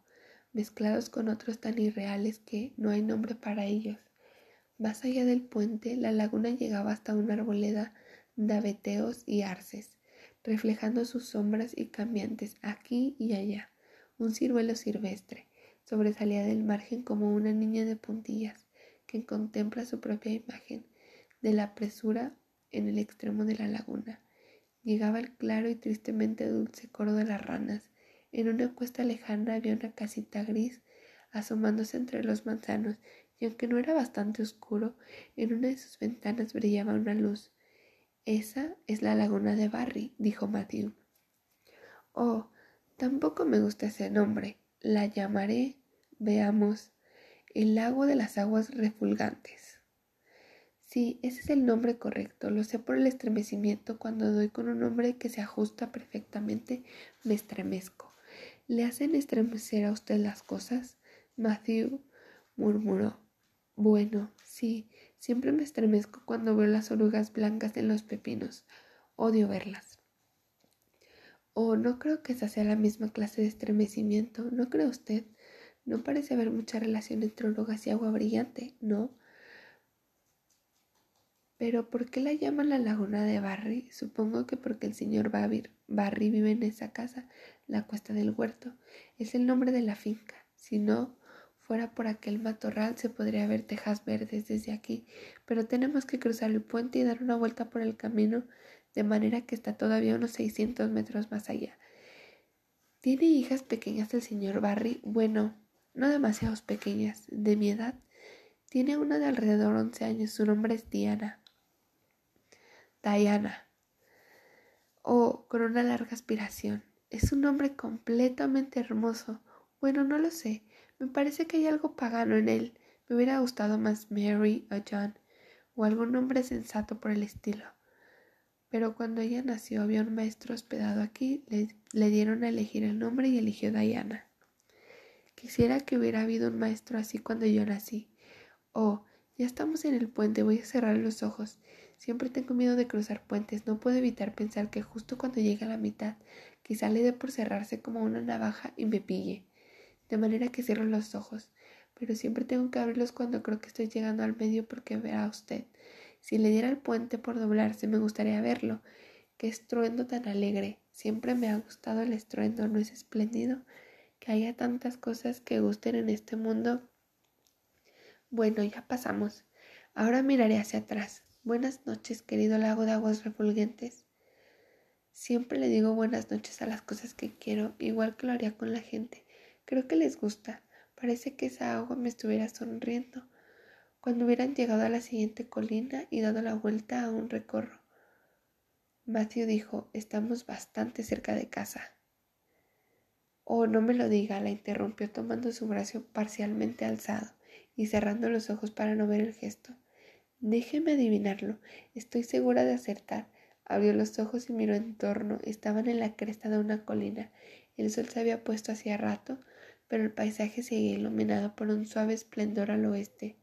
mezclados con otros tan irreales que no hay nombre para ellos. Más allá del puente, la laguna llegaba hasta una arboleda de abeteos y arces, reflejando sus sombras y cambiantes aquí y allá. Un ciruelo silvestre sobresalía del margen como una niña de puntillas que contempla su propia imagen de la presura en el extremo de la laguna. Llegaba el claro y tristemente dulce coro de las ranas. En una cuesta lejana había una casita gris asomándose entre los manzanos, y aunque no era bastante oscuro, en una de sus ventanas brillaba una luz. Esa es la laguna de Barry, dijo Matthew. Oh, Tampoco me gusta ese nombre. La llamaré, veamos, el lago de las aguas refulgantes. Sí, ese es el nombre correcto. Lo sé por el estremecimiento. Cuando doy con un nombre que se ajusta perfectamente, me estremezco. ¿Le hacen estremecer a usted las cosas? Matthew murmuró. Bueno, sí, siempre me estremezco cuando veo las orugas blancas en los pepinos. Odio verlas. Oh, no creo que esa sea la misma clase de estremecimiento, ¿no cree usted? No parece haber mucha relación entre orugas y agua brillante, ¿no? Pero ¿por qué la llaman la laguna de Barry? Supongo que porque el señor Barry vive en esa casa, la cuesta del huerto. Es el nombre de la finca. Si no fuera por aquel matorral se podría ver tejas verdes desde aquí, pero tenemos que cruzar el puente y dar una vuelta por el camino de manera que está todavía unos 600 metros más allá. ¿Tiene hijas pequeñas el señor Barry? Bueno, no demasiados pequeñas, de mi edad. Tiene una de alrededor 11 años, su nombre es Diana. Diana. Oh, con una larga aspiración. Es un nombre completamente hermoso. Bueno, no lo sé. Me parece que hay algo pagano en él. Me hubiera gustado más Mary o John, o algún nombre sensato por el estilo. Pero cuando ella nació había un maestro hospedado aquí, le, dieron a elegir el nombre y eligió Diana. Quisiera que hubiera habido un maestro así cuando yo nací. Oh, ya estamos en el puente, voy a cerrar los ojos. Siempre tengo miedo de cruzar puentes, no puedo evitar pensar que justo cuando llegue a la mitad, quizá le dé por cerrarse como una navaja y me pille. De manera que cierro los ojos, pero siempre tengo que abrirlos cuando creo que estoy llegando al medio porque verá usted. Si le diera el puente por doblarse, me gustaría verlo. Qué estruendo tan alegre. Siempre me ha gustado el estruendo, ¿no es espléndido? Que haya tantas cosas que gusten en este mundo. Bueno, ya pasamos. Ahora miraré hacia atrás. Buenas noches, querido lago de aguas refulgentes. Siempre le digo buenas noches a las cosas que quiero, igual que lo haría con la gente. Creo que les gusta. Parece que esa agua me estuviera sonriendo. Cuando hubieran llegado a la siguiente colina y dado la vuelta a un recorro. Matthew dijo, estamos bastante cerca de casa. Oh, no me lo diga, la interrumpió tomando su brazo parcialmente alzado y cerrando los ojos para no ver el gesto. Déjeme adivinarlo. Estoy segura de acertar. Abrió los ojos y miró en torno. Estaban en la cresta de una colina. El sol se había puesto hacía rato, pero el paisaje seguía iluminado por un suave esplendor al oeste.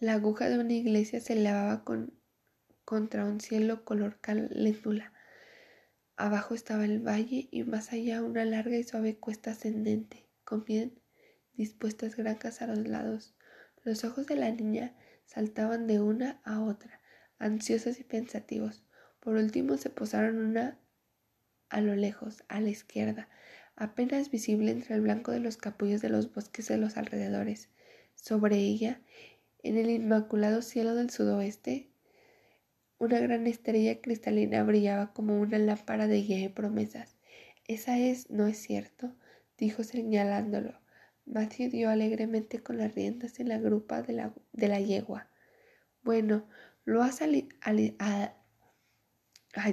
La aguja de una iglesia se elevaba con, contra un cielo color caléndula. Abajo estaba el valle y más allá una larga y suave cuesta ascendente, con bien dispuestas granjas a los lados. Los ojos de la niña saltaban de una a otra, ansiosos y pensativos. Por último se posaron una a lo lejos, a la izquierda, apenas visible entre el blanco de los capullos de los bosques de los alrededores. Sobre ella, en el inmaculado cielo del sudoeste, una gran estrella cristalina brillaba como una lámpara de guía y promesas. Esa es, ¿no es cierto? dijo señalándolo. Matthew dio alegremente con las riendas en la grupa de la, de la yegua. Bueno, lo has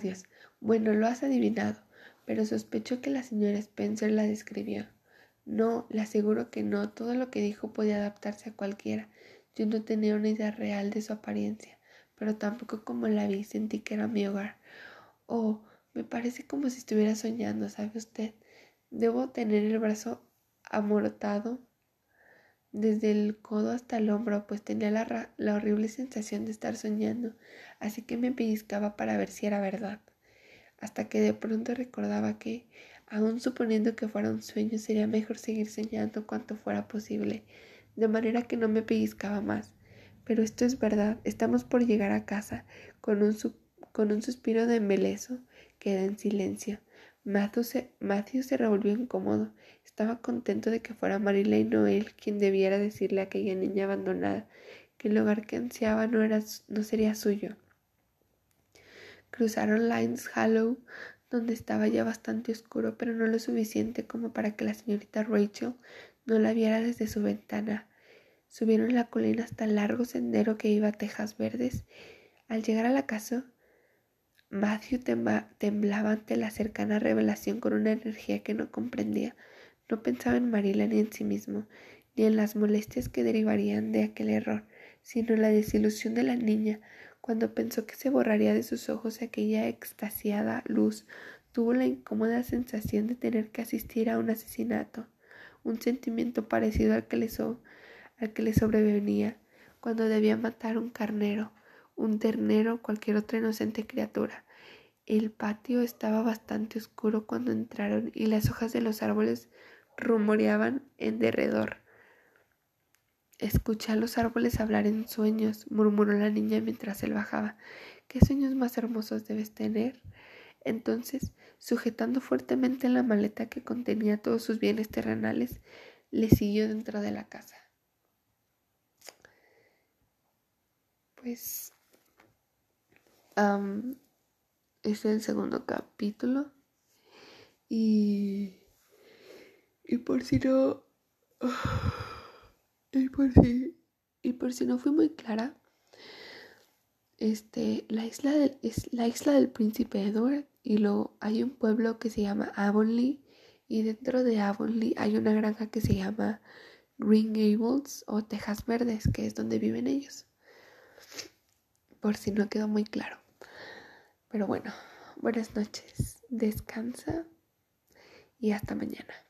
Dios. Bueno, lo has adivinado, pero sospecho que la señora Spencer la describió. No, le aseguro que no. Todo lo que dijo podía adaptarse a cualquiera. Yo no tenía una idea real de su apariencia pero tampoco como la vi sentí que era mi hogar. Oh, me parece como si estuviera soñando, ¿sabe usted? Debo tener el brazo amortado desde el codo hasta el hombro, pues tenía la, la horrible sensación de estar soñando, así que me pellizcaba para ver si era verdad, hasta que de pronto recordaba que, aun suponiendo que fuera un sueño, sería mejor seguir soñando cuanto fuera posible, de manera que no me pellizcaba más. Pero esto es verdad, estamos por llegar a casa. Con un, con un suspiro de embeleso, queda en silencio. Matthew se, se revolvió incómodo. Estaba contento de que fuera Marilla y Noel quien debiera decirle a aquella niña abandonada que el hogar que ansiaba no, era, no sería suyo. Cruzaron Lines Hollow, donde estaba ya bastante oscuro, pero no lo suficiente como para que la señorita Rachel no la viera desde su ventana. Subieron la colina hasta el largo sendero que iba a Tejas Verdes. Al llegar a la casa, Matthew temblaba ante la cercana revelación con una energía que no comprendía. No pensaba en Marila ni en sí mismo, ni en las molestias que derivarían de aquel error, sino en la desilusión de la niña. Cuando pensó que se borraría de sus ojos aquella extasiada luz, tuvo la incómoda sensación de tener que asistir a un asesinato, un sentimiento parecido al que le, sobrevenía cuando debía matar un carnero, un ternero o cualquier otra inocente criatura. El patio estaba bastante oscuro cuando entraron y las hojas de los árboles rumoreaban en derredor. Escuché a los árboles hablar en sueños, murmuró la niña mientras él bajaba. ¿Qué sueños más hermosos debes tener? Entonces, sujetando fuertemente la maleta que contenía todos sus bienes terrenales, le siguió dentro de la casa. pues es el segundo capítulo y, y por si no y por si y por si no fui muy clara este la isla del, es la isla del príncipe Edward y luego hay un pueblo que se llama Avonlea y dentro de Avonlea hay una granja que se llama Green Gables o Tejas Verdes que es donde viven ellos por si no quedó muy claro. Pero bueno, buenas noches, descansa y hasta mañana.